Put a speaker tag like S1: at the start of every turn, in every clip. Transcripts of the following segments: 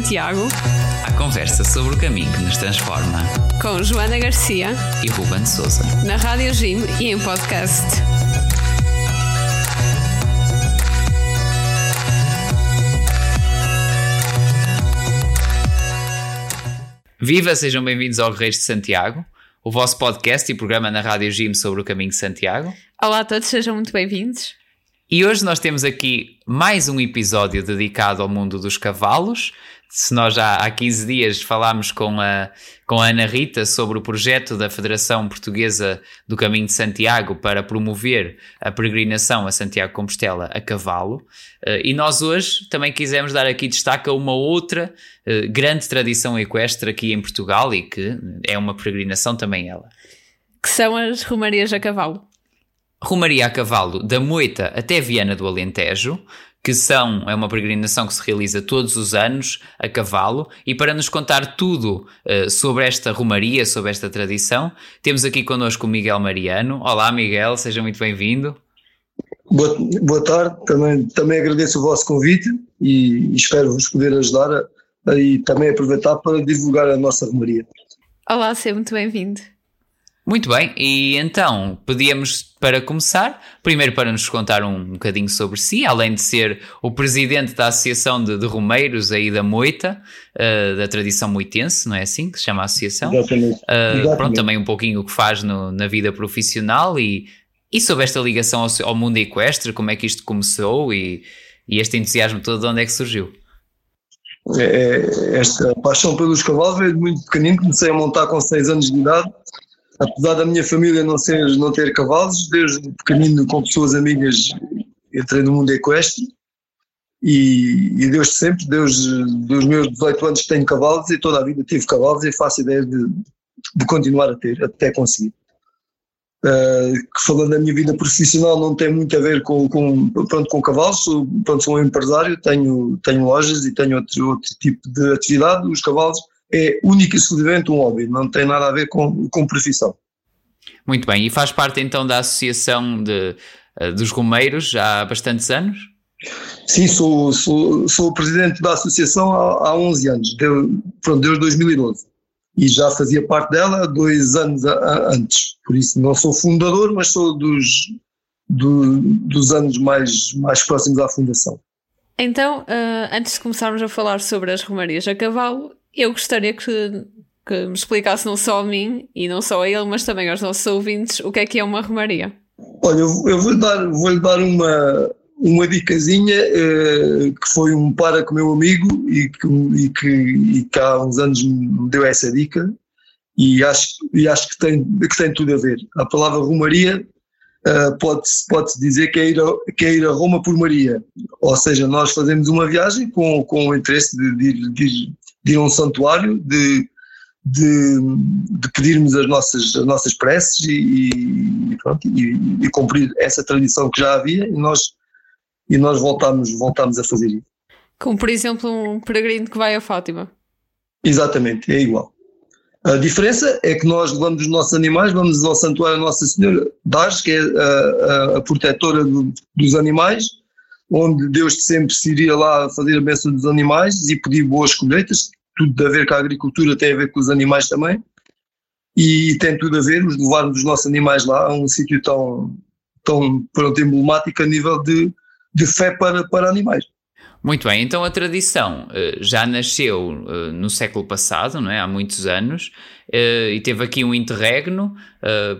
S1: Santiago.
S2: A conversa sobre o caminho que nos transforma.
S1: Com Joana Garcia
S2: e Ruben Souza.
S1: Na Rádio Jim e em podcast.
S2: Viva, sejam bem-vindos ao Reis de Santiago, o vosso podcast e programa na Rádio Jim sobre o caminho de Santiago.
S1: Olá a todos, sejam muito bem-vindos.
S2: E hoje nós temos aqui mais um episódio dedicado ao mundo dos cavalos. Se nós já há 15 dias falámos com a, com a Ana Rita sobre o projeto da Federação Portuguesa do Caminho de Santiago para promover a peregrinação a Santiago Compostela a cavalo, eh, e nós hoje também quisemos dar aqui destaque a uma outra eh, grande tradição equestre aqui em Portugal e que é uma peregrinação também ela.
S1: Que são as romarias a cavalo.
S2: Romaria a cavalo da Moita até Viana do Alentejo, que são, é uma peregrinação que se realiza todos os anos a cavalo, e para nos contar tudo uh, sobre esta romaria, sobre esta tradição, temos aqui connosco o Miguel Mariano. Olá Miguel, seja muito bem-vindo.
S3: Boa, boa tarde, também, também agradeço o vosso convite e espero vos poder ajudar a, a, e também aproveitar para divulgar a nossa romaria.
S1: Olá, seja muito bem-vindo.
S2: Muito bem, e então pedíamos para começar, primeiro para nos contar um bocadinho sobre si, além de ser o presidente da Associação de, de Romeiros aí da Moita, uh, da tradição moitense, não é assim que se chama a associação?
S3: Exatamente. Uh, Exatamente.
S2: Pronto, também um pouquinho o que faz no, na vida profissional e, e sobre esta ligação ao, ao, mundo equestre, como é que isto começou e, e este entusiasmo todo, de onde é que surgiu?
S3: É, é esta paixão pelos cavalos veio de muito pequenino, comecei a montar com 6 anos de idade apesar da minha família não, ser, não ter cavalos, desde pequenino com pessoas amigas entrei no mundo equestre e, e sempre, desde, os meus 18 anos tenho cavalos e toda a vida tive cavalos e faço ideia de, de continuar a ter, até conseguir. Uh, falando da minha vida profissional não tem muito a ver com, com, pronto, com cavalos, sou, pronto, sou um empresário, tenho, tenho lojas e tenho outro, outro tipo de atividade, os cavalos é única e exclusivamente um hobby, não tem nada a ver com, com profissão.
S2: Muito bem, e faz parte então da Associação de, eh, dos Romeiros já há bastantes anos?
S3: Sim, sou, sou, sou o presidente da associação há, há 11 anos, deu, pronto, desde 2012. E já fazia parte dela dois anos a, a, antes. Por isso não sou fundador, mas sou dos, do, dos anos mais, mais próximos à fundação.
S1: Então, uh, antes de começarmos a falar sobre as romarias a cavalo, eu gostaria que, que me explicasse não só a mim e não só a ele, mas também aos nossos ouvintes o que é que é uma romaria.
S3: Olha, eu, vou-lhe dar, vou dar uma, uma dicasinha eh, que foi um para com meu amigo e que, e, que, e que há uns anos me deu essa dica e acho, e acho que, tem, que tem tudo a ver. A palavra romaria uh, pode-se pode dizer que é, ir a, que é ir a Roma por Maria, ou seja, nós fazemos uma viagem com, com o interesse de, de, de, de ir a um santuário, de, de, de, pedirmos as nossas, as nossas preces e, e, pronto, e, e, cumprir essa tradição que já havia e nós, e nós voltamos, voltamos a fazer isso.
S1: Como por exemplo um peregrino que vai a Fátima.
S3: Exatamente, é igual. A diferença é que nós levamos os nossos animais, vamos ao Santuário Nossa Senhora das, que é a, a, a protetora do, dos animais, onde Deus sempre se iria lá fazer a bênção dos animais e pedir boas colheitas, tudo a ver com a agricultura, tem a ver com os animais também, e tem tudo a ver, os levarmos os nossos animais lá a um sítio tão, tão pronto, emblemático a nível de, de fé para, para animais.
S2: Muito bem, então a tradição uh, já nasceu uh, no século passado, não é? há muitos anos, uh, e teve aqui um interregno.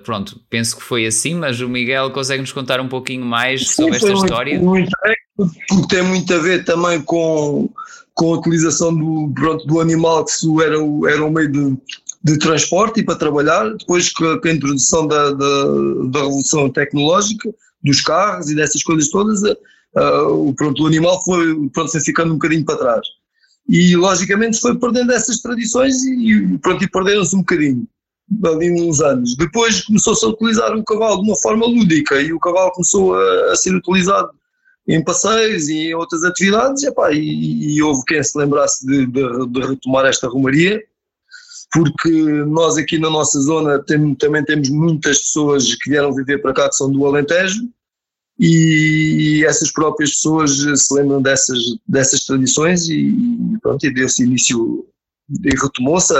S2: pronto, penso que foi assim, mas o Miguel consegue nos contar um pouquinho mais Sim, sobre esta história?
S3: Um, interregno, porque tem muito a ver também com, com a utilização do, pronto, do animal, que era, era um meio de, de transporte e para trabalhar, depois com a, com a introdução da, da, da revolução tecnológica, dos carros e dessas coisas todas uh, pronto, o animal foi, pronto, ficando um bocadinho para trás. E logicamente foi perdendo essas tradições e, pronto, e perderam-se um bocadinho ali uns anos. Depois começou-se a utilizar o cavalo de uma forma lúdica e o cavalo começou a, a ser utilizado em passeios e em outras atividades, epá, e, e houve quem se lembrasse de, de, de, retomar esta romaria, porque nós aqui na nossa zona tem, também temos muitas pessoas que vieram viver para cá que são do Alentejo, e essas próprias pessoas se lembram dessas, dessas tradições e pronto, e deu-se início e retomou-se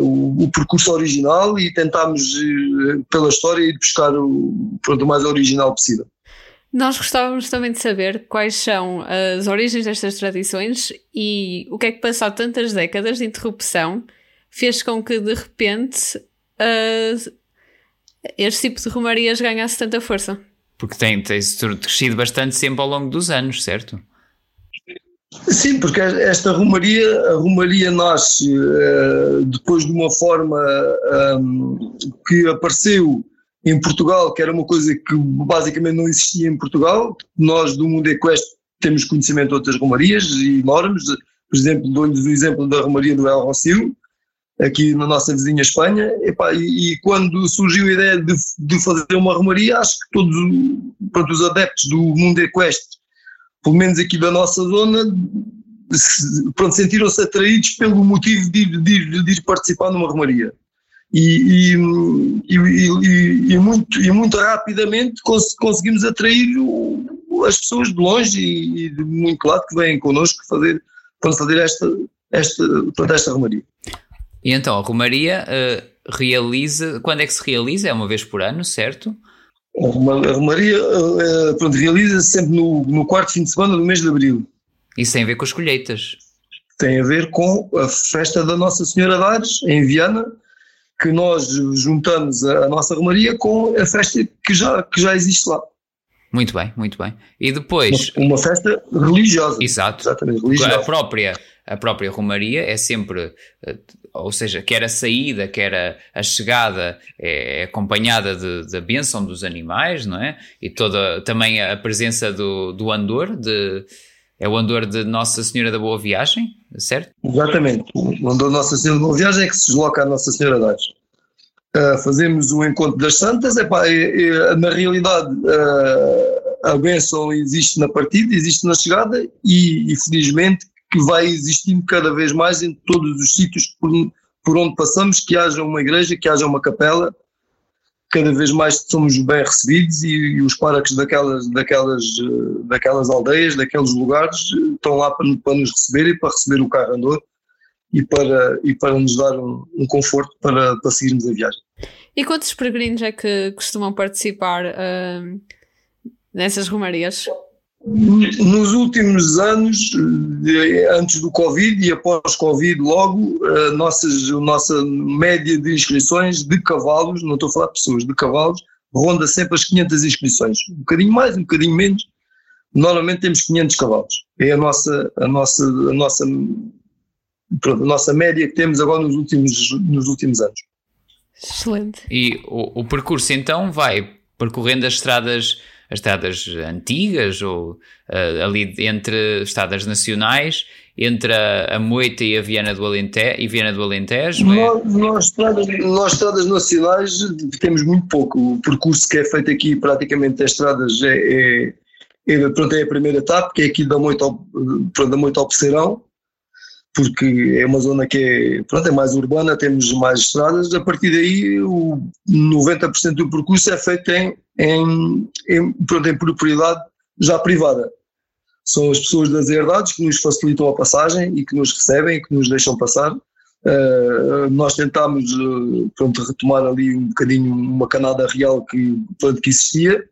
S3: o, o, percurso original e tentámos uh, pela história ir buscar o, pronto, o mais original possível.
S1: Nós gostávamos também de saber quais são as origens destas tradições e o que é que passado tantas décadas de interrupção fez com que de repente uh, este tipo de romarias ganhasse tanta força.
S2: Porque tem, tem crescido bastante sempre ao longo dos anos, certo?
S3: Sim, porque esta romaria, a romaria nasce uh, depois de uma forma um, que apareceu em Portugal, que era uma coisa que basicamente não existia em Portugal. Nós do Mundo Equest temos conhecimento de outras romarias enormes, por exemplo, dou-lhes o exemplo da romaria do El Rocio, aqui na nossa vizinha Espanha, e, e, quando surgiu a ideia de, de, fazer uma romaria, acho que todos pronto, os adeptos do Mundo Equest, pelo menos aqui da nossa zona, pronto, sentiram-se atraídos pelo motivo de, de, de ir participar numa romaria. E, e, e, e, muito, e muito rapidamente cons conseguimos atrair o, as pessoas de longe e, de muito lado que vêm connosco fazer, fazer esta, esta, esta romaria.
S2: E então, a Romaria uh, realiza. Quando é que se realiza? É uma vez por ano, certo?
S3: A Romaria uh, pronto, realiza-se sempre no, no quarto fim de semana do mês de abril.
S2: Isso tem a ver com as colheitas?
S3: Tem a ver com a festa da Nossa Senhora de Ares, em Viana, que nós juntamos a, a nossa Romaria com a festa que já, que já existe lá.
S2: Muito bem, muito bem. E depois.
S3: Uma, festa religiosa.
S2: Exato. Exatamente, religiosa. A própria, a própria Romaria é sempre eh, ou seja, quer a saída, quer a, a chegada é, é acompanhada da bênção dos animais, não é? E toda também a presença do, do andor, de, é o andor de Nossa Senhora da Boa Viagem, certo?
S3: Exatamente, o andor de Nossa Senhora da Boa Viagem é que se desloca a Nossa Senhora das. Uh, fazemos o encontro das santas, epá, é, é, na realidade uh, a bênção existe na partida, existe na chegada e, e felizmente que vai existindo cada vez mais em todos os sítios por, por onde passamos, que haja uma igreja, que haja uma capela, cada vez mais somos bem recebidos e, e os pároques daquelas, daquelas, daquelas aldeias, daqueles lugares, estão lá para, para nos receber e para receber o carro andor e para, e para nos dar um, um conforto para, para seguirmos a viagem.
S1: E quantos peregrinos é que costumam participar uh, nessas romarias?
S3: Nos últimos anos, antes do Covid e após Covid, logo, a, nossas, a nossa média de inscrições de cavalos, não estou a falar de pessoas, de cavalos, ronda sempre as 500 inscrições. Um bocadinho mais, um bocadinho menos. Normalmente temos 500 cavalos. É a nossa, a nossa, a nossa, pronto, a nossa média que temos agora nos últimos, nos últimos anos.
S1: Excelente.
S2: E o, o percurso então vai percorrendo as estradas as estradas antigas ou uh, ali entre estradas nacionais entre a, a Moita e a Viana do Alentejo e Viana do Alentejo?
S3: É? Nós, nós, estradas, nós estradas nacionais temos muito pouco. O percurso que é feito aqui praticamente das estradas é, é, é, pronto, é a primeira etapa, que é aqui da Moita ao, da Moita ao Peceirão, porque é uma zona que é, pronto, é mais urbana, temos mais estradas, a partir daí o 90% do percurso é feito em, em, em, pronto, em propriedade já privada. São as pessoas das herdades que nos facilitam a passagem e que nos recebem e que nos deixam passar. Uh, nós tentámos uh, pronto, retomar ali um bocadinho uma canada real que, pronto, que existia,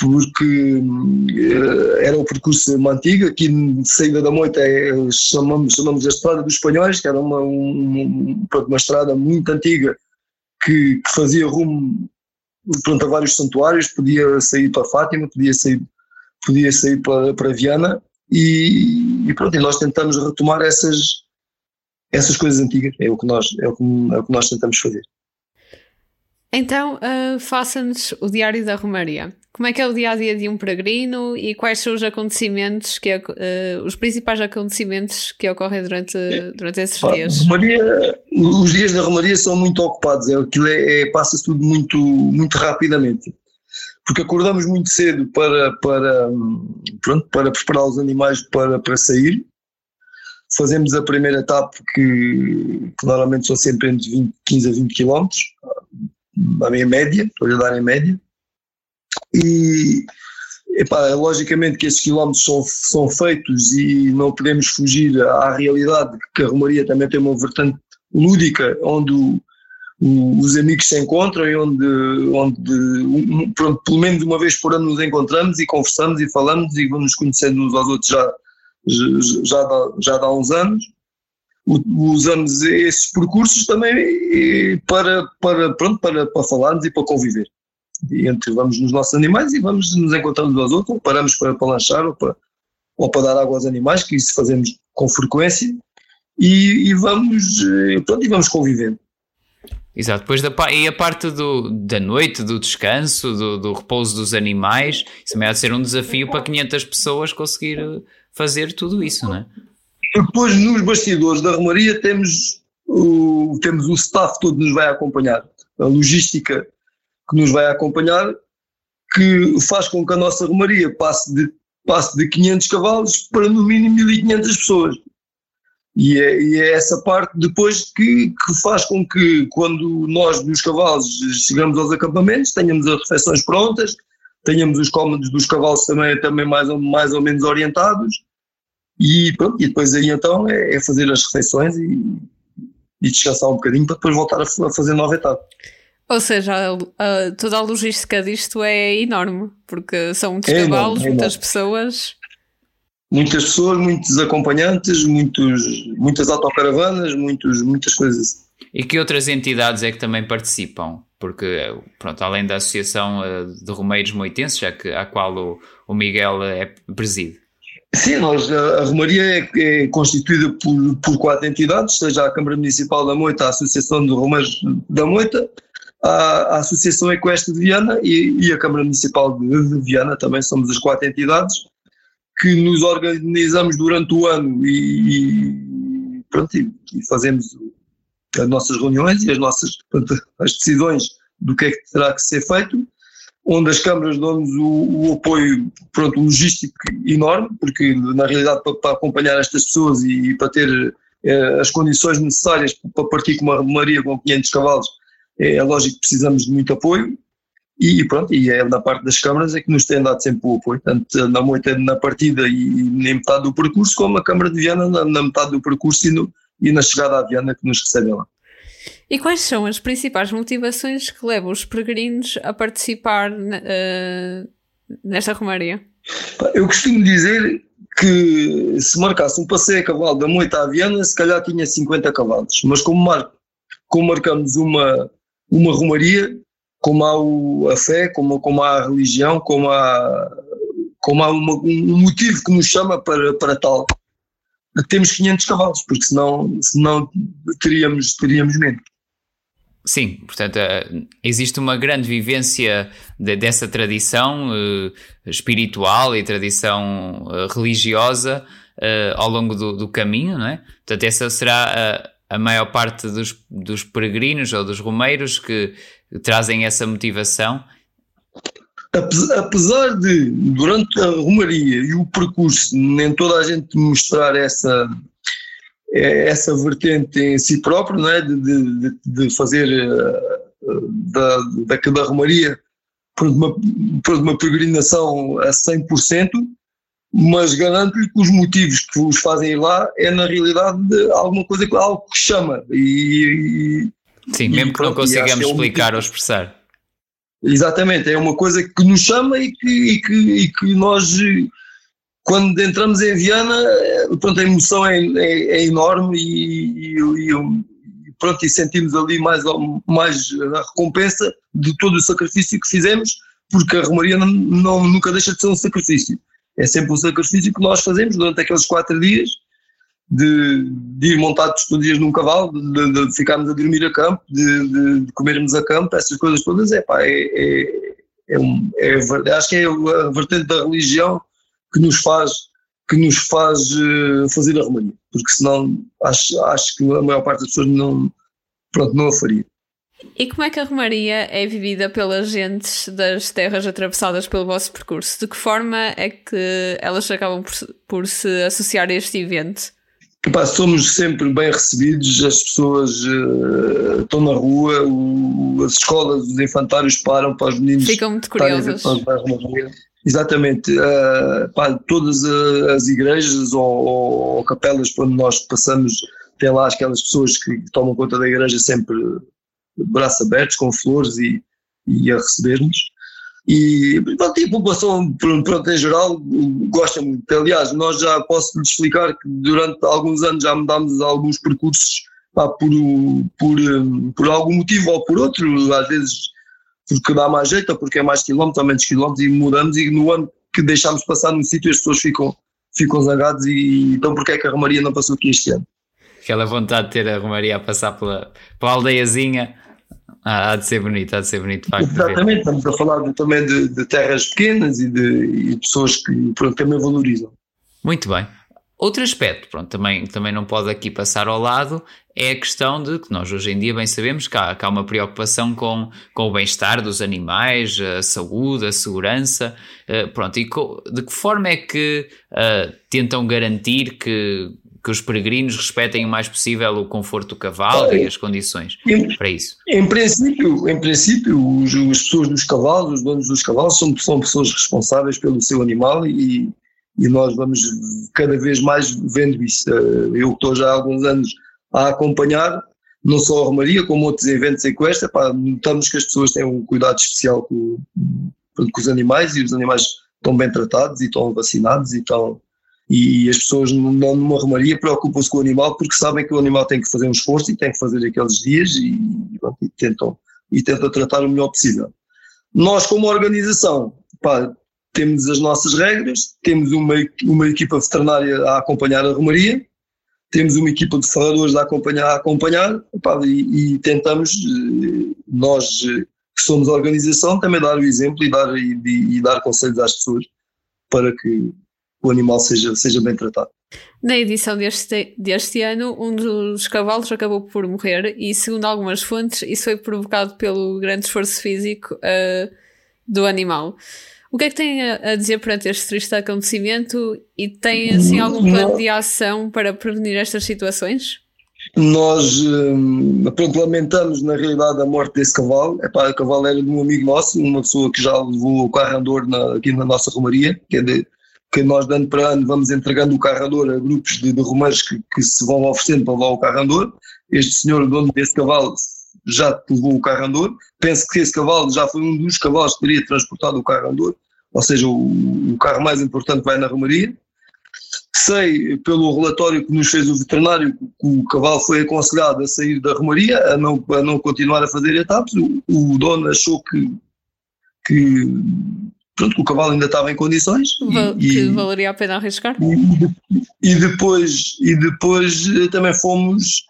S3: porque uh, era o percurso antigo, aqui de saída da moita é, chamamos, chamamos a Estrada dos Espanhóis, que era uma, um, uma estrada muito antiga que, que fazia rumo pronto, a vários santuários, podia sair para Fátima, podia sair, podia sair para, para Viana e, e pronto, e nós tentamos retomar essas, essas coisas antigas, é o que nós, é o que, é o que nós tentamos fazer.
S1: Então, uh, faça-nos o Diário da Romaria. Como é que é o dia a dia de um peregrino e quais são os acontecimentos, que, uh, os principais acontecimentos que ocorrem durante, durante esses dias?
S3: Romaria, os dias da Romaria são muito ocupados, é, aquilo é, é passa-se tudo muito, muito rapidamente. Porque acordamos muito cedo para, para, pronto, para preparar os animais para, para sair. Fazemos a primeira etapa, que, que normalmente são sempre entre 20, 15 a 20 quilómetros a minha média, estou a dar em média. E epá, logicamente que esses quilómetros são, são feitos e não podemos fugir à realidade que a Romaria também tem uma vertente lúdica onde o, o, os amigos se encontram e onde, onde um, pronto, pelo menos uma vez por ano nos encontramos e conversamos e falamos e vamos conhecendo uns aos outros já, já, já, já uns anos usamos esses percursos também para, para, pronto, para, para falarmos e para conviver. Entre vamos nos nossos animais e vamos nos encontrando uns aos outros, ou paramos para, para lanchar ou para, ou para dar água aos animais, que isso fazemos com frequência, e, e vamos, eh, pronto, e vamos convivendo.
S2: Exato, depois da e a parte do, da noite, do descanso, do, do repouso dos animais, isso também há de ser um desafio para 500 pessoas conseguir eh, fazer tudo isso, não é?
S3: Depois, nos bastidores da Romaria, temos o, temos o staff todo nos vai acompanhar, a logística que nos vai acompanhar, que faz com que a nossa Romaria passe de, passe de 500 cavalos para no mínimo 1500 pessoas. E é, e é, essa parte depois que, que, faz com que, quando nós dos cavalos chegamos aos acampamentos, tenhamos as refeições prontas, tenhamos os cómodos dos cavalos também, também mais, ou, mais ou menos orientados e pronto, e depois aí então é, é fazer as refeições e, e, descansar um bocadinho para depois voltar a, a fazer nova etapa.
S1: Ou seja, a, a, toda a logística disto é enorme, porque são muitos é cavalos, enorme, é muitas pessoas.
S3: Muitas pessoas, muitos acompanhantes, muitos, muitas autocaravanas, muitos, muitas coisas.
S2: E que outras entidades é que também participam? Porque, pronto, além da Associação eh, de Romeiros Moitenses, já que, a qual o, o Miguel é preside.
S3: Sim, nós, a Romaria é, é constituída por, por, quatro entidades, seja a Câmara Municipal da Moita, a Associação de Romeiros da Moita, a, Associação Equestre de Viana e, e, a Câmara Municipal de, de, Viana, também somos as quatro entidades que nos organizamos durante o ano e, e pronto, e, e fazemos as nossas reuniões e as nossas pronto, as decisões do que é que terá que ser feito onde as câmaras dão-nos o, o, apoio pronto, logístico enorme, porque na realidade para, para acompanhar estas pessoas e, para ter eh, as condições necessárias para partir com uma romaria com 500 cavalos, é, é, lógico que precisamos de muito apoio e pronto, e é na parte das câmaras é que nos tem dado sempre o apoio, tanto na moita na partida e, nem metade do percurso, como a Câmara de Viana na, na metade do percurso e, no, e na chegada à Viana que nos recebem lá.
S1: E quais são as principais motivações que levam os peregrinos a participar uh, nesta romaria?
S3: Eu costumo dizer que se marcasse um passeio a cavalo da Moita à Viana, se calhar tinha 50 cavalos, mas como, mar, como marcamos uma, uma romaria, como há o, a fé, como, como há a religião, como há, como há uma, um motivo que nos chama para, para tal, temos 500 cavalos, porque senão, senão teríamos, teríamos menos.
S2: Sim, portanto, eh, existe uma grande vivência de, dessa tradição uh, espiritual e tradição uh, religiosa ao longo do, do, caminho, não é? Portanto, essa será a, maior parte dos, dos, peregrinos ou dos romeiros que trazem essa motivação.
S3: Apesar de, durante a romaria e o percurso, nem toda a gente mostrar essa, é essa vertente em si próprio, não é? de, de, de fazer uh, da, da, da Romaria por uma, por uma peregrinação a 100%, mas garanto-lhe que os motivos que os fazem ir lá é na realidade alguma coisa, algo que chama. E,
S2: Sim, mesmo e, que não consigamos é explicar ou expressar.
S3: Exatamente, é uma coisa que nos chama e que, e que, e que nós quando entramos em Viana, pronto, a emoção é, é, é enorme e, e, e, pronto, e sentimos ali mais, mais a recompensa de todo o sacrifício que fizemos, porque a Romaria não, não, nunca deixa de ser um sacrifício. É sempre um sacrifício que nós fazemos durante aqueles quatro dias, de, de ir os dias num cavalo, de, de, ficarmos a dormir a campo, de, de, comermos a campo, essas coisas todas, é pá, é, é, é, um, é, acho que é a vertente da religião que nos faz, que nos faz uh, fazer a Romaria, porque senão acho, acho que a maior parte das pessoas não, pronto, não a faria.
S1: E como é que a Romaria é vivida pelas gentes das terras atravessadas pelo vosso percurso? De que forma é que elas acabam por, por se associar a este evento?
S3: Epá, somos sempre bem recebidos, as pessoas uh, estão na rua, o, as escolas, os infantários param para os meninos.
S1: Ficam muito curiosos.
S3: Exatamente. Uh, pá, todas as igrejas ou, ou, capelas por onde nós passamos, tem lá aquelas pessoas que tomam conta da igreja sempre braços abertos, com flores e, e a receber-nos. E, pronto, e a população, pronto, em geral, gosta muito. Aliás, nós já posso lhe explicar que durante alguns anos já mudámos alguns percursos pá, por, por, por algum motivo ou por outro, às vezes porque dá mais jeito ou porque é mais quilómetros ou menos quilómetros e mudamos e no ano que deixámos passar num sítio as pessoas ficam, ficam zangadas e então porque é que a Romaria não passou aqui este ano?
S2: Aquela vontade de ter a Romaria a passar pela, pela aldeiazinha ah, há de ser bonito, há de ser bonito, de facto.
S3: Exatamente, estamos a falar de, também de, de, terras pequenas e de e pessoas que pronto, também valorizam.
S2: Muito bem. Outro aspecto, pronto, também, também não pode aqui passar ao lado, é a questão de que nós hoje em dia bem sabemos que há, que há uma preocupação com, com o bem-estar dos animais, a saúde, a segurança, uh, pronto, e de que forma é que uh, tentam garantir que que os peregrinos respeitem o mais possível o conforto do cavalo e as condições em, para isso.
S3: Em princípio, em princípio os, as pessoas dos cavalos, os donos dos cavalos, são, são pessoas responsáveis pelo seu animal e, e nós vamos cada vez mais vendo isso. Eh, eu estou já há alguns anos a acompanhar, não só a Romaria, como outros eventos em Cuesta, pá, notamos que as pessoas têm um cuidado especial com, com os animais e os animais estão bem tratados e estão vacinados e estão e as pessoas numa romaria preocupam-se com o animal porque sabem que o animal tem que fazer um esforço e tem que fazer aqueles dias e, e tentam, e tentam tratar o melhor possível. Nós, como organização, pá, temos as nossas regras, temos uma, uma equipa veterinária a acompanhar a romaria, temos uma equipa de ferradores a acompanhar, a acompanhar pá, e, e, tentamos, eh, nós eh, que somos a organização, também dar o exemplo e dar, e, e dar conselhos às pessoas para que o animal seja, seja bem tratado.
S1: Na edição deste, deste ano, um dos cavalos acabou por morrer e, segundo algumas fontes, isso foi provocado pelo grande esforço físico uh, do animal. O que é que tem a, dizer perante este triste acontecimento e tem assim algum plano de ação para prevenir estas situações?
S3: Nós hum, lamentamos na realidade a morte desse cavalo. Epá, o cavalo era de um amigo nosso, uma pessoa que já levou o carro andor na, aqui na nossa romaria, que é de, que nós de ano para ano vamos entregando o carrador a grupos de, de romeiros que, que, se vão oferecendo para levar o carrador. Este senhor, dono desse cavalo, já levou o carrador. Penso que esse cavalo já foi um dos cavalos que teria transportado o carrador, ou seja, o, o carro mais importante vai na romaria. Sei, pelo relatório que nos fez o veterinário, que o cavalo foi aconselhado a sair da romaria, a não, a não continuar a fazer etapas. O, o dono achou que, que pronto, que o cavalo ainda estava em condições.
S1: Val, e, que valeria a pena arriscar.
S3: E, e, depois, e depois eh, também fomos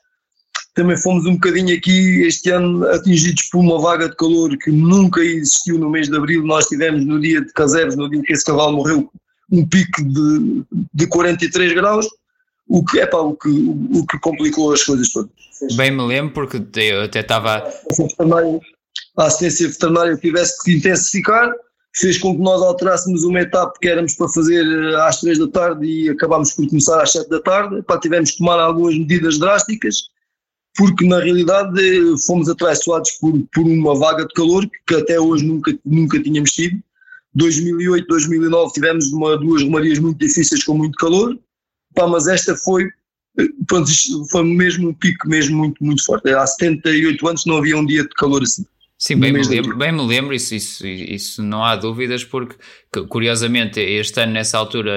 S3: também fomos um bocadinho aqui este ano atingidos por uma vaga de calor que nunca existiu no mês de abril. Nós tivemos no dia de Casebres, no dia que esse cavalo morreu, um pico de, de 43 graus, o que, é pá, o, que, o que complicou as coisas todas.
S2: Bem me lembro, porque eu até estava.
S3: A assistência veterinária tivesse que intensificar, fez com que nós alterássemos uma etapa que éramos para fazer eh, às três da tarde e acabámos por começar às sete da tarde. Pá, tivemos que tomar algumas medidas drásticas, porque na realidade eh, fomos atraiçoados por, por uma vaga de calor que até hoje nunca, nunca tínhamos tido. 2008, 2009 tivemos uma, duas romarias muito difíceis com muito calor, mas esta foi, eh, pronto, foi mesmo um pico mesmo muito, muito forte. Há 78 anos não havia um dia de calor assim.
S2: Sim, bem me, lembro, bem me lembro, isso, isso, isso não há dúvidas, porque curiosamente este ano nessa altura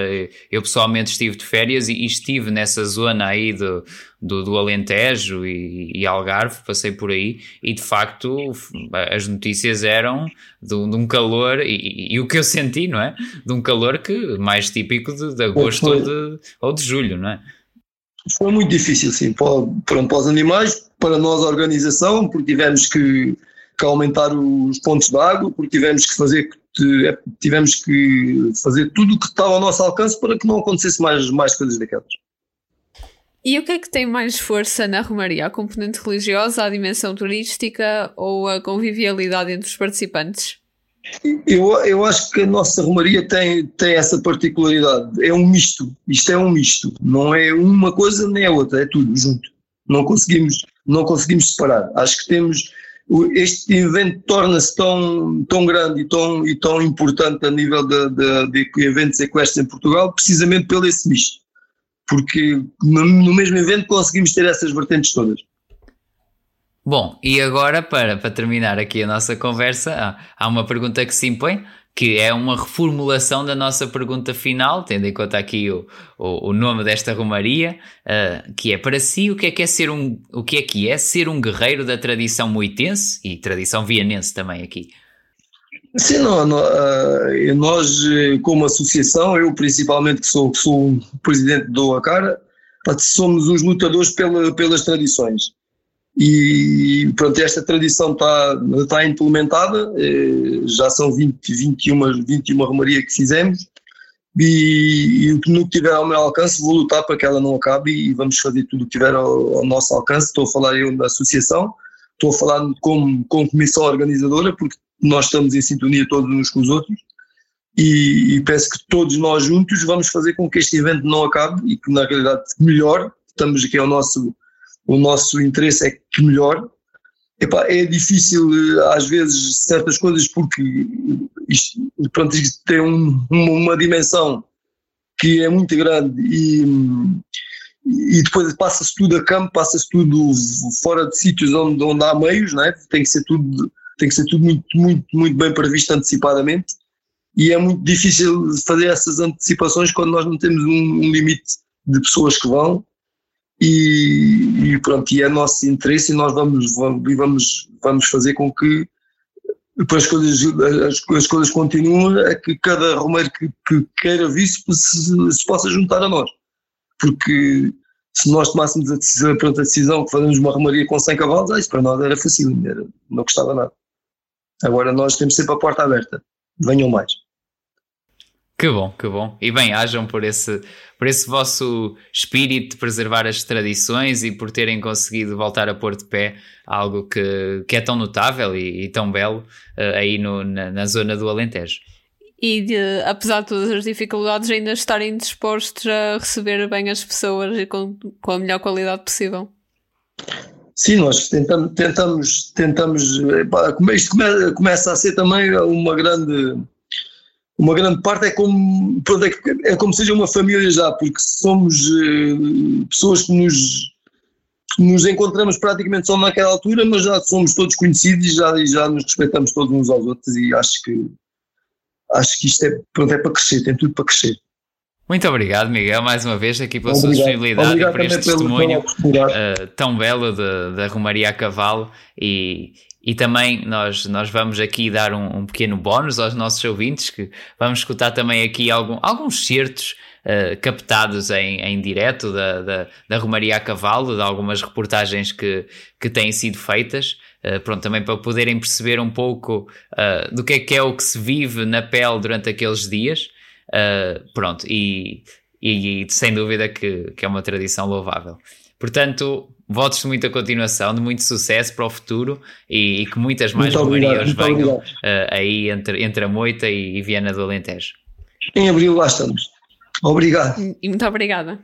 S2: eu pessoalmente estive de férias e, estive nessa zona aí do, do, do Alentejo e, e, Algarve, passei por aí e de facto as notícias eram de, de um calor e, e, o que eu senti, não é? De um calor que mais típico de, de agosto ou de, ou de julho, não é?
S3: Foi muito difícil, sim, para, para, para os animais, para nós a organização, porque tivemos que que aumentar os pontos de água, porque tivemos que fazer é, tivemos que fazer tudo o que estava ao nosso alcance para que não acontecesse mais, mais coisas daquelas.
S1: E o que é que tem mais força na Romaria? A componente religiosa, a dimensão turística ou a convivialidade entre os participantes?
S3: Eu, eu acho que a nossa romaria tem, tem essa particularidade. É um misto. Isto é um misto. Não é uma coisa nem a outra, é tudo junto. Não conseguimos, não conseguimos separar. Acho que temos. Este evento torna-se tão, tão grande e tão, e tão importante a nível de, de, de eventos equestres em Portugal, precisamente pelo esse misto. Porque no, no mesmo evento conseguimos ter essas vertentes todas.
S2: Bom, e agora para, para terminar aqui a nossa conversa, há, há uma pergunta que se impõe, que é uma reformulação da nossa pergunta final, tendo em conta aqui o, o, o nome desta romaria, uh, que é para si o que é que é ser um o que é que é ser um guerreiro da tradição moitense e tradição vianense também aqui.
S3: Sim, não, não, uh, nós como associação, eu principalmente que sou, o presidente do ACARA, somos os lutadores pela, pelas tradições. E pronto, esta tradição está, está implementada, eh, já são 20, 21, 21 romarias que fizemos e, e no que tiver ao meu alcance vou lutar para que ela não acabe e vamos fazer tudo o que tiver ao, ao nosso alcance. Estou a falar eu da associação, estou a falar como, como comissão organizadora, porque nós estamos em sintonia todos uns com os outros e, e que todos nós juntos vamos fazer com que este evento não acabe e que na realidade melhore. Estamos aqui ao nosso o nosso interesse é que melhore. É difícil eh, às vezes certas coisas porque isto, pronto, isto tem um, uma, dimensão que é muito grande e, e depois passa-se tudo a campo, passa-se tudo fora de sítios onde, onde há meios, não é? tem que ser tudo, tem que ser tudo muito, muito, muito bem previsto antecipadamente e é muito difícil fazer essas antecipações quando nós não temos um, um limite de pessoas que vão e, e pronto, e é nosso interesse e nós vamos, vamos, vamos, vamos fazer com que depois as coisas, as, as coisas continuem, é que cada romeiro que, que queira vir se, se, se, possa juntar a nós. Porque se nós tomássemos a decisão, pronto, a decisão que fazemos uma romaria com 100 cavalos, ah, isso para nós era fácil, não custava nada. Agora nós temos sempre a porta aberta, venham mais.
S2: Que bom, que bom. E bem, hajam por esse, por esse vosso espírito de preservar as tradições e por terem conseguido voltar a pôr de pé algo que, que é tão notável e, e tão belo uh, aí no, na, na, zona do Alentejo.
S1: E de, apesar de todas as dificuldades, ainda estarem dispostos a receber bem as pessoas e com, com a melhor qualidade possível.
S3: Sim, nós tentamos, tentamos, tentamos isto começa a ser também uma grande uma grande parte é como, é, é como seja uma família já, porque somos uh, pessoas que nos, nos encontramos praticamente só naquela altura, mas já somos todos conhecidos e já, já nos respeitamos todos uns aos outros e acho que acho que isto é, pronto, é para crescer, tem tudo para crescer.
S2: Muito obrigado, Miguel, mais uma vez aqui pela obrigado. sua disponibilidade obrigado e por este testemunho uh, tão belo da Romaria a Cavalo e, e também nós, nós vamos aqui dar um, um, pequeno bónus aos nossos ouvintes, que vamos escutar também aqui algum, alguns certos uh, captados em, em direto da, da, da Romaria a Cavalo, de algumas reportagens que, que têm sido feitas. Uh, pronto, também para poderem perceber um pouco uh, do que é que é o que se vive na pele durante aqueles dias. pronto, e, e, e, sem dúvida que, que é uma tradição louvável. Portanto, votos de muita continuação, de muito sucesso para o futuro e, e que muitas mais romarias venham uh, aí entre, entre a Moita e, e Viana do Alentejo.
S3: Em abril lá estamos. Obrigado.
S1: E muito obrigada.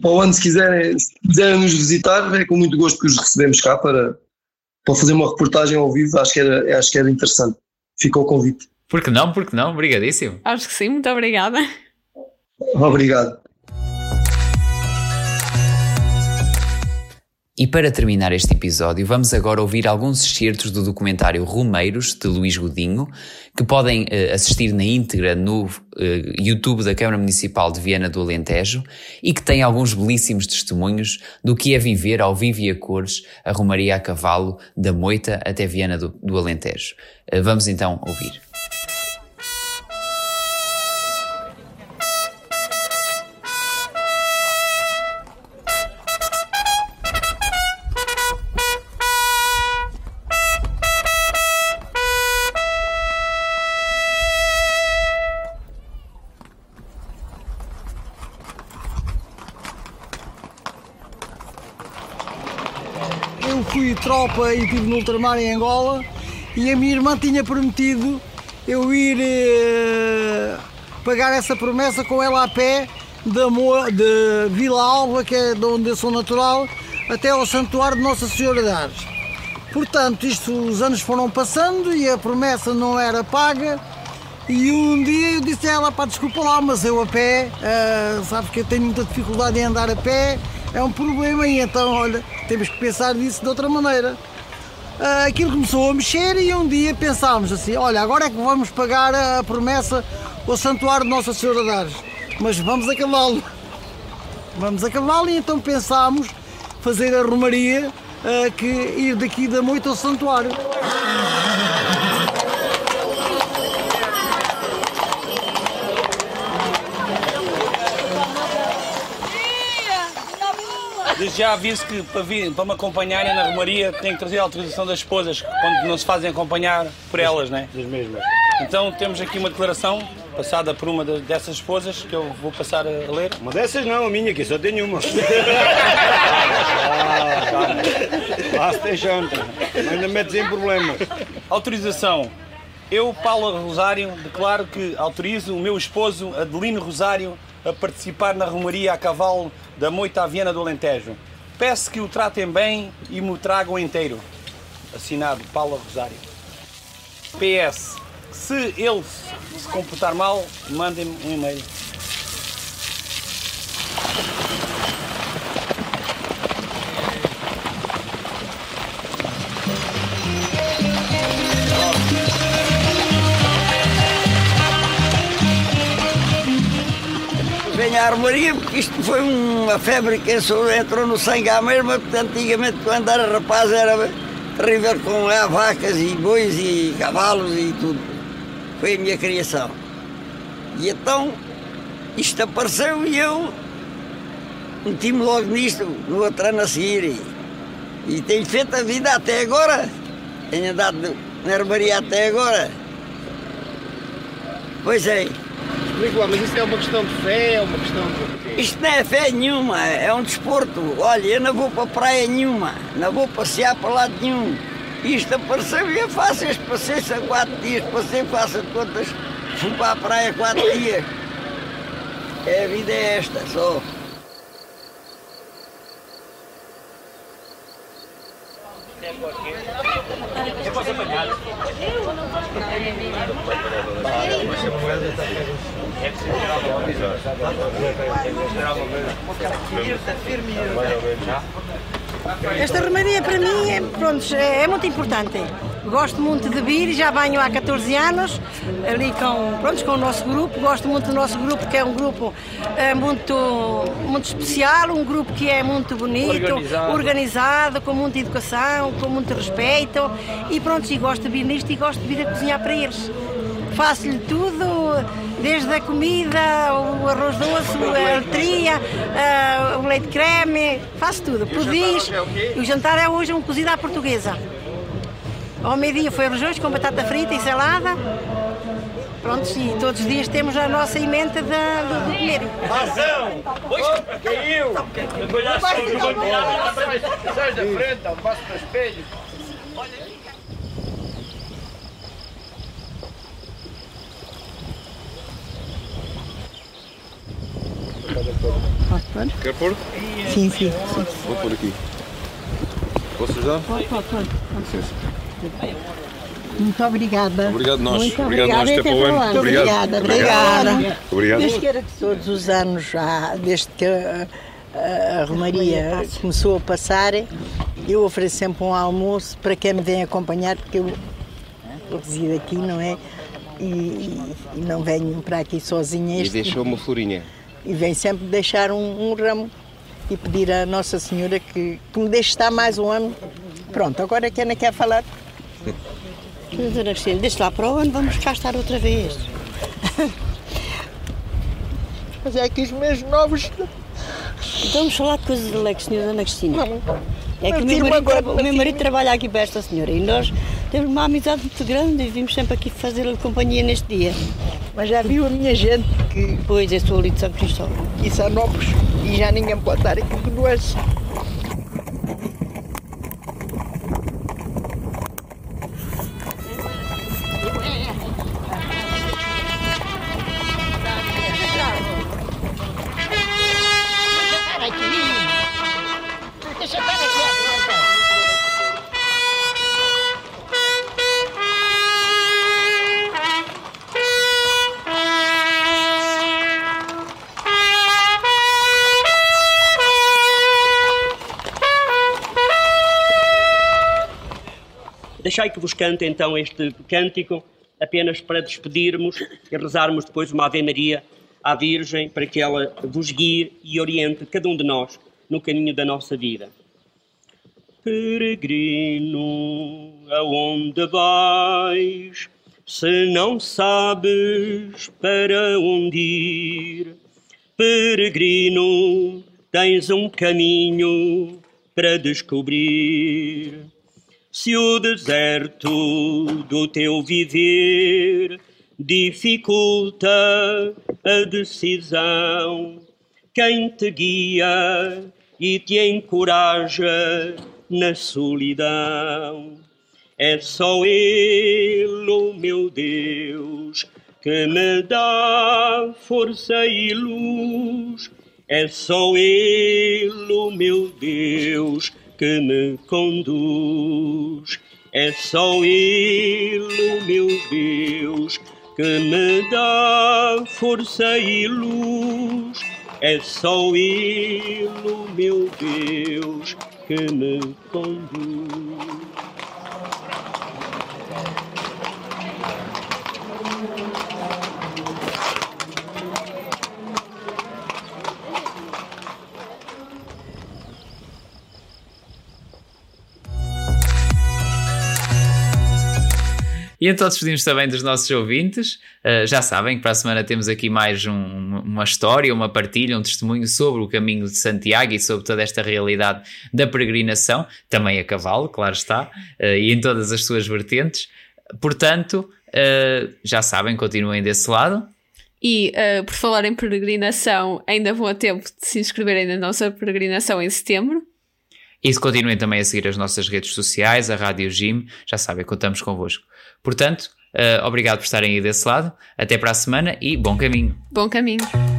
S3: Para o ano, se quiserem, se quiserem nos visitar, é com muito gosto que os recebemos cá para, para fazer uma reportagem ao vivo. Acho que era, acho que era interessante. Fica o convite.
S2: Por que não? Por que não? Obrigadíssimo.
S1: Acho que sim, muito obrigada.
S3: Obrigado.
S2: E para terminar este episódio, vamos agora ouvir alguns excertos do documentário Romeiros, de Luís Godinho, que podem uh, assistir na íntegra no uh, YouTube da Câmara Municipal de Viana do Alentejo e que tem alguns belíssimos testemunhos do que é viver ao vivo e a cores a Romaria a Cavalo da Moita até Viana do, do Alentejo. Uh, vamos então ouvir.
S4: Tropa e estive no ultramar em Angola e a minha irmã tinha prometido eu ir eh, pagar essa promessa com ela a pé de, Mo- de Vila Alva, que é de onde eu sou natural, até ao Santuário de Nossa Senhora de Ares. Portanto, isto, os anos foram passando e a promessa não era paga. E um dia eu disse a ela, pá, desculpa lá, mas eu a pé, ah, sabes que eu tenho muita dificuldade em andar a pé, é um problema e então, olha, temos que pensar nisso de outra maneira. Ah, aquilo começou a mexer e um dia pensámos assim, olha, agora é que vamos pagar a promessa ao Santuário de Nossa Senhora de Ares, mas vamos a cavalo. Vamos a cavalo e então pensámos fazer a romaria, ah, que ir daqui da moita ao santuário.
S5: Desde já aviso que para, vir, para me acompanharem na Romaria tenho que trazer a autorização das esposas, quando não se fazem acompanhar por elas, né? Das mesmas. Então temos aqui uma declaração passada por uma dessas esposas que eu vou passar a ler.
S6: Uma dessas não, a minha aqui só tenho uma. Lá se tem janta. Ainda metes em problemas.
S5: Autorização. Eu, Paula Rosário, declaro que autorizo o meu esposo, Adelino Rosário, a participar na Romaria a cavalo da Moita à Viana do Alentejo. Peço que o tratem bem e me tragam inteiro. Assinado Paula Rosário. PS. Se ele se comportar mal, mandem-me um e-mail.
S7: À armaria, porque isto foi uma febre que entrou no sangue à mesma, porque antigamente quando era rapaz era terrível com lá, vacas e bois e cavalos e tudo. Foi a minha criação. E então isto apareceu e eu meti-me logo nisto, no outro ano a seguir. E, e tenho feito a vida até agora. Tenho andado na armaria até agora. Pois é.
S6: Explica lá, mas isso é uma questão de fé, é uma questão de.
S7: Isto não é fé nenhuma, é um desporto. Olha, eu não vou para praia nenhuma, não vou passear para lado nenhum. Isto apareceu e eu faço este passeio há quatro dias, passei, faço de contas, fui para a praia quatro dias. É, a vida é esta, só.
S8: Esta romaria para mim é, pronto, é, é muito importante. Gosto muito de vir, já venho há 14 anos, ali com, pronto, com o nosso grupo. Gosto muito do nosso grupo, que é um grupo eh, muito, muito especial, um grupo que é muito bonito,
S6: Organizado.
S8: organizado, com muita educação, com muito respeito. E pronto, e gosto de vir nisto e gosto de vir a cozinhar para eles. Faço-lhe tudo, desde a comida, o arroz doce, a letria, eh, o leite creme, faço tudo. Pudins, e o jantar é hoje um cozido à portuguesa. Ao meio-dia foi arroz com batata frita e salada. Pronto, e todos os dias temos a nossa emenda de, de comer.
S6: Razão! Caiu! Sai da frente, ao passo do espelho.
S9: Quer pôr?
S8: Sim, sim.
S9: Vou pôr aqui. Posso ajudar?
S8: Pode, pode, pode. Muito obrigada.
S9: Obrigado nós.
S8: Muito
S9: Obrigado
S8: obrigada.
S9: nós, até
S8: até
S9: para o ano. Obrigado.
S8: Obrigada,
S9: Obrigado.
S8: obrigada.
S9: Obrigado.
S8: Desde que era que todos os anos já, desde que a, a, a Romaria começou a passar, eu ofereço sempre um almoço para quem me vem acompanhar, porque eu, eu resido aqui, não é? E, e não venho para aqui sozinha.
S9: E
S8: Este,
S9: deixou uma florinha.
S8: E venho sempre deixar um, um ramo e pedir à Nossa Senhora que, que me deixe estar mais um ano. Pronto, agora quem não quer falar?
S10: Dona Cristina, deixa lá para o ano, vamos cá estar outra vez.
S8: Mas é que os meus novos.
S10: Vamos falar de coisas alegres, senhora Dona Cristina. É que o meu, marido,
S8: agora
S10: o meu marido trabalha aqui para esta senhora e nós temos uma amizade muito grande e vimos sempre aqui fazer-lhe companhia neste dia.
S8: Mas já viu a minha gente que
S10: Pois, eu sou ali de São Cristóvão.
S8: são novos e já ninguém pode dar aqui de doença.
S11: Deixai que vos cante então este cântico, apenas para despedirmos e rezarmos depois uma Ave Maria à Virgem, para que ela vos guie e oriente cada um de nós no caminho da nossa vida. Peregrino, aonde vais? Se não sabes para onde ir, peregrino, tens um caminho para descobrir. Se o deserto do teu viver dificulta a decisão, quem te guia e te encoraja na solidão. É só Ele, o meu Deus, que me dá força e luz. É só Ele, o meu Deus, que me conduz. É só Ele, meu Deus, que me dá força e luz. É só Ele, meu Deus, que me conduz.
S2: E então despedimos também dos nossos ouvintes. Uh, já sabem que para a semana temos aqui mais um, uma história, uma partilha, um testemunho sobre o caminho de Santiago e sobre toda esta realidade da peregrinação, também a cavalo, claro está, uh, e em todas as suas vertentes. Portanto, uh, já sabem, continuem desse lado.
S1: E por falar em peregrinação, ainda vão a tempo de se inscreverem na nossa peregrinação em setembro.
S2: E se continuem também a seguir as nossas redes sociais, a Rádio Gym, já sabem, contamos convosco. Portanto, uh, obrigado por estarem aí desse lado. Até para a semana e bom caminho.
S1: Bom caminho.